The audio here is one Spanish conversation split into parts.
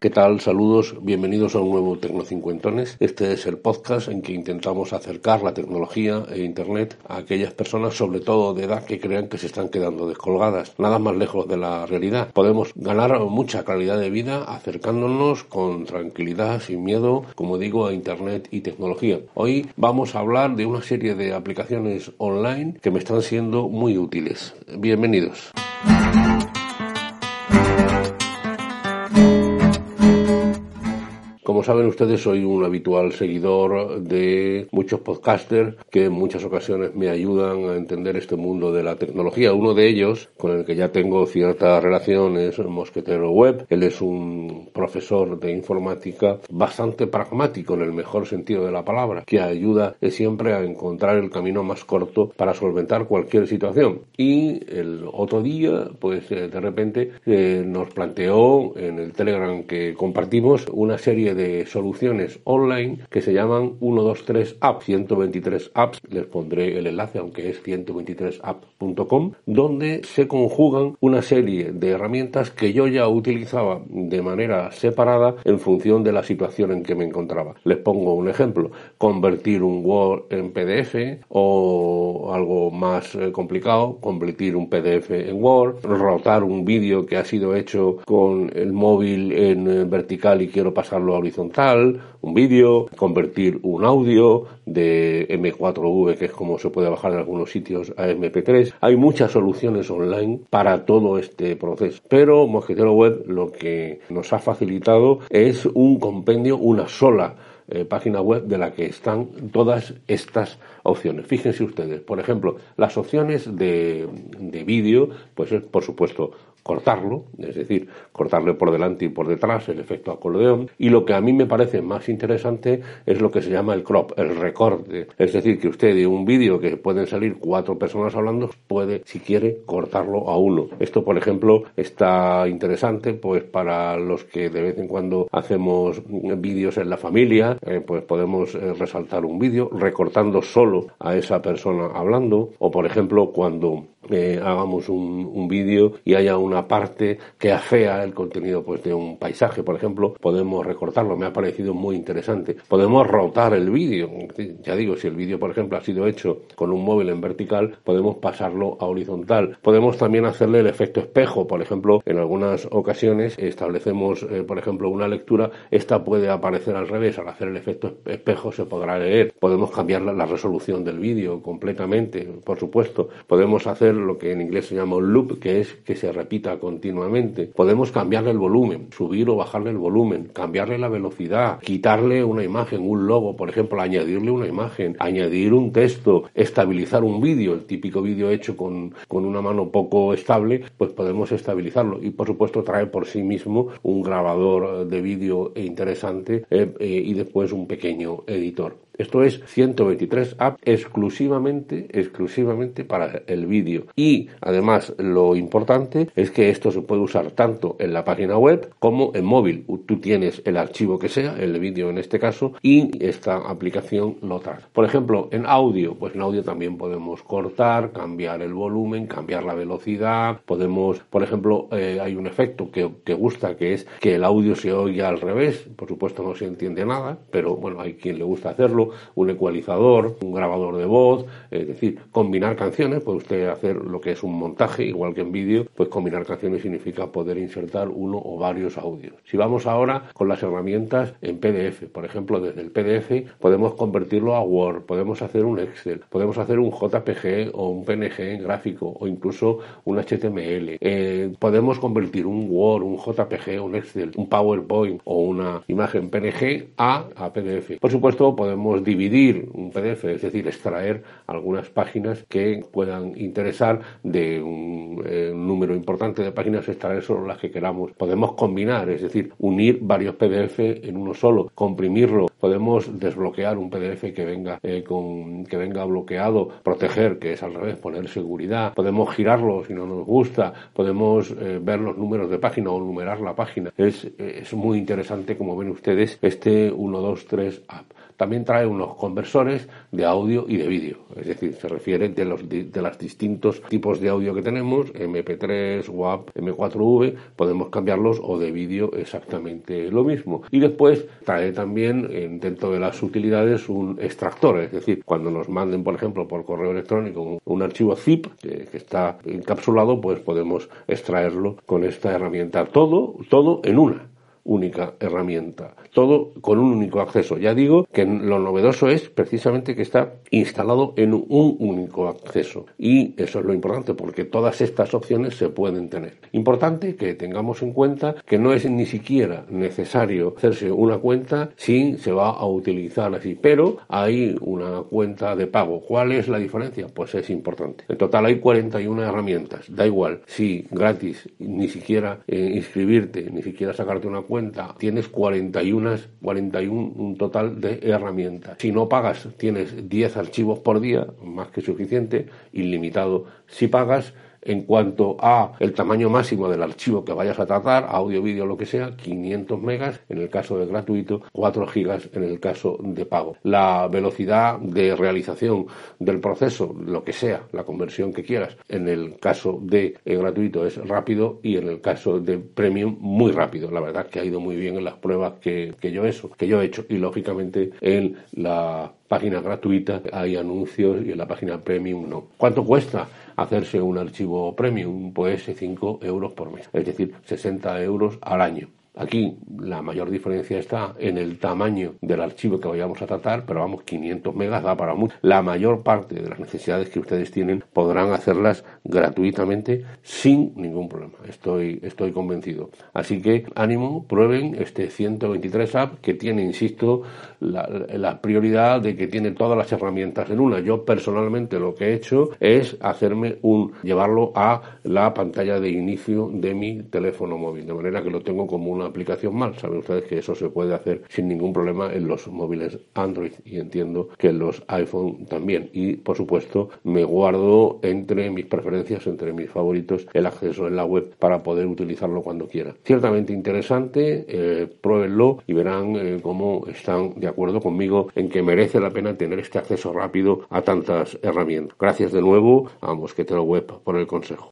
¿Qué tal? Saludos, bienvenidos a un nuevo Tecnocincuentones. Este es el podcast en que intentamos acercar la tecnología e Internet a aquellas personas, sobre todo de edad, que crean que se están quedando descolgadas. Nada más lejos de la realidad. Podemos ganar mucha calidad de vida acercándonos con tranquilidad, sin miedo, como digo, a Internet y tecnología. Hoy vamos a hablar de una serie de aplicaciones online que me están siendo muy útiles. Bienvenidos. Como saben ustedes, soy un habitual seguidor de muchos podcasters que en muchas ocasiones me ayudan a entender este mundo de la tecnología. Uno de ellos, con el que ya tengo cierta relación, es Mosquetero Web. Él es un profesor de informática bastante pragmático en el mejor sentido de la palabra, que ayuda siempre a encontrar el camino más corto para solventar cualquier situación. Y el otro día, pues eh, de repente eh, nos planteó en el Telegram que compartimos una serie de soluciones online que se llaman 123 Apps, 123 Apps, les pondré el enlace aunque es 123app.com, donde se conjugan una serie de herramientas que yo ya utilizaba de manera separada en función de la situación en que me encontraba. Les pongo un ejemplo, convertir un Word en PDF o algo más eh, complicado, convertir un PDF en Word, rotar un vídeo que ha sido hecho con el móvil en eh, vertical y quiero pasarlo a horizontal, un vídeo, convertir un audio de M4V, que es como se puede bajar en algunos sitios, a MP3. Hay muchas soluciones online para todo este proceso. Pero Mosquetero Web lo que nos ha facilitado es un compendio, una sola eh, página web de la que están todas estas opciones. Fíjense ustedes, por ejemplo, las opciones de, de vídeo, pues es por supuesto cortarlo, es decir, cortarle por delante y por detrás, el efecto acordeón, y lo que a mí me parece más interesante es lo que se llama el crop, el recorte, es decir, que usted de un vídeo que pueden salir cuatro personas hablando, puede, si quiere, cortarlo a uno. Esto, por ejemplo, está interesante, pues para los que de vez en cuando hacemos vídeos en la familia, eh, pues podemos eh, resaltar un vídeo recortando solo a esa persona hablando, o por ejemplo, cuando eh, hagamos un, un vídeo y haya una parte que afea el contenido pues de un paisaje, por ejemplo, podemos recortarlo, me ha parecido muy interesante. Podemos rotar el vídeo, ya digo, si el vídeo, por ejemplo, ha sido hecho con un móvil en vertical, podemos pasarlo a horizontal. Podemos también hacerle el efecto espejo, por ejemplo, en algunas ocasiones establecemos, eh, por ejemplo, una lectura, esta puede aparecer al revés, al hacer el efecto espejo se podrá leer. Podemos cambiar la resolución del vídeo completamente, por supuesto. Podemos hacer lo que en inglés se llama un loop, que es que se repita continuamente. Podemos cambiarle el volumen, subir o bajarle el volumen, cambiarle la velocidad, quitarle una imagen, un logo, por ejemplo, añadirle una imagen, añadir un texto, estabilizar un vídeo, el típico vídeo hecho con, con una mano poco estable, pues podemos estabilizarlo. Y por supuesto trae por sí mismo un grabador de vídeo interesante eh, eh, y después un pequeño editor. Esto es 123 apps exclusivamente, exclusivamente para el vídeo. Y además lo importante es que esto se puede usar tanto en la página web como en móvil. Tú tienes el archivo que sea, el vídeo en este caso, y esta aplicación lo trae. Por ejemplo, en audio, pues en audio también podemos cortar, cambiar el volumen, cambiar la velocidad. Podemos, por ejemplo, eh, hay un efecto que, que gusta que es que el audio se oiga al revés. Por supuesto no se entiende nada, pero bueno, hay quien le gusta hacerlo un ecualizador, un grabador de voz, es decir, combinar canciones, puede usted hacer lo que es un montaje, igual que en vídeo, pues combinar canciones significa poder insertar uno o varios audios. Si vamos ahora con las herramientas en PDF, por ejemplo, desde el PDF podemos convertirlo a Word, podemos hacer un Excel, podemos hacer un JPG o un PNG gráfico o incluso un HTML. Eh, podemos convertir un Word, un JPG, un Excel, un PowerPoint o una imagen PNG a, a PDF. Por supuesto, podemos dividir un PDF, es decir, extraer algunas páginas que puedan interesar de un, eh, número importante de páginas, extraer solo las que queramos. Podemos combinar, es decir, unir varios PDF en uno solo, comprimirlo. Podemos desbloquear un PDF que venga eh, con que venga bloqueado, proteger, que es al revés, poner seguridad. Podemos girarlo si no nos gusta. Podemos eh, ver los números de página o numerar la página. Es, es muy interesante, como ven ustedes, este 1, 2, 3 app. También trae unos conversores de audio y de vídeo, es decir, se refiere de los de, los distintos tipos de audio que tenemos, MP3, WAP, M4V, podemos cambiarlos o de vídeo exactamente lo mismo. Y después trae también dentro de las utilidades un extractor, es decir, cuando nos manden, por ejemplo, por correo electrónico un, archivo zip que, que, está encapsulado, pues podemos extraerlo con esta herramienta. Todo, todo en una única herramienta. Todo con un único acceso. Ya digo que lo novedoso es precisamente que está instalado en un único acceso. Y eso es lo importante porque todas estas opciones se pueden tener. Importante que tengamos en cuenta que no es ni siquiera necesario hacerse una cuenta si se va a utilizar así. Pero hay una cuenta de pago. ¿Cuál es la diferencia? Pues es importante. En total hay 41 herramientas. Da igual si gratis ni siquiera eh, inscribirte, ni siquiera sacarte una cuenta, tienes 41, 41 un total de herramientas. Si no pagas, tienes 10 archivos por día, más que suficiente, ilimitado. Si pagas, en cuanto a el tamaño máximo del archivo que vayas a tratar, audio, vídeo, lo que sea, 500 megas en el caso de gratuito, 4 gigas en el caso de pago. La velocidad de realización del proceso, lo que sea, la conversión que quieras, en el caso de eh, gratuito es rápido y en el caso de premium muy rápido. La verdad que ha ido muy bien en las pruebas que, que yo hecho, que yo he hecho y lógicamente en la página gratuita hay anuncios y en la página premium no. ¿Cuánto cuesta? hacerse un archivo premium, pues 5 euros por mes, es decir, 60 euros al año. Aquí la mayor diferencia está en el tamaño del archivo que vayamos a tratar, pero vamos, 500 megas da para mucho. La mayor parte de las necesidades que ustedes tienen podrán hacerlas gratuitamente sin ningún problema. Estoy, estoy convencido. Así que ánimo, prueben este 123 app que tiene, insisto, la, prioridad de que tiene todas las herramientas en una. Yo personalmente lo que he hecho es hacerme un, llevarlo a la pantalla de inicio de mi teléfono móvil, de manera que lo tengo como un una aplicación mal. Saben ustedes que eso se puede hacer sin ningún problema en los móviles Android y entiendo que en los iPhone también. Y por supuesto me guardo entre mis preferencias, entre mis favoritos, el acceso en la web para poder utilizarlo cuando quiera. Ciertamente interesante, eh, pruébenlo y verán eh, cómo están de acuerdo conmigo en que merece la pena tener este acceso rápido a tantas herramientas. Gracias de nuevo a Mosquetero Web por el consejo.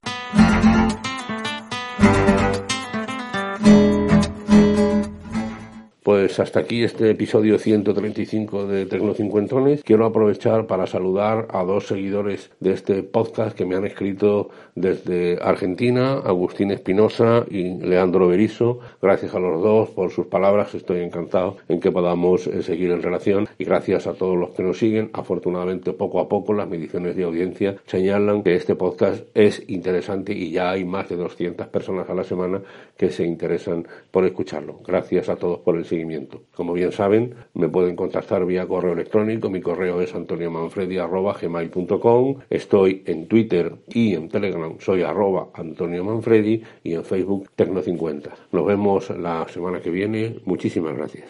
Pues hasta aquí este episodio 135 de Tecnocincuentones. Quiero aprovechar para saludar a dos seguidores de este podcast que me han escrito desde Argentina, Agustín Espinosa y Leandro Berizo. Gracias a los dos por sus palabras. Estoy encantado en que podamos eh, seguir en relación y gracias a todos los que nos siguen. Afortunadamente, poco a poco las mediciones de audiencia señalan que este podcast es interesante y ya hay más de 200 personas a la semana que se interesan por escucharlo. Gracias a todos por el seguimiento como bien saben, me pueden contactar vía correo electrónico. Mi correo es antoniomanfredi.com. Estoy en Twitter y en Telegram. Soy arroba Antonio Manfredi y en Facebook Tecno50. Nos vemos la semana que viene. Muchísimas gracias.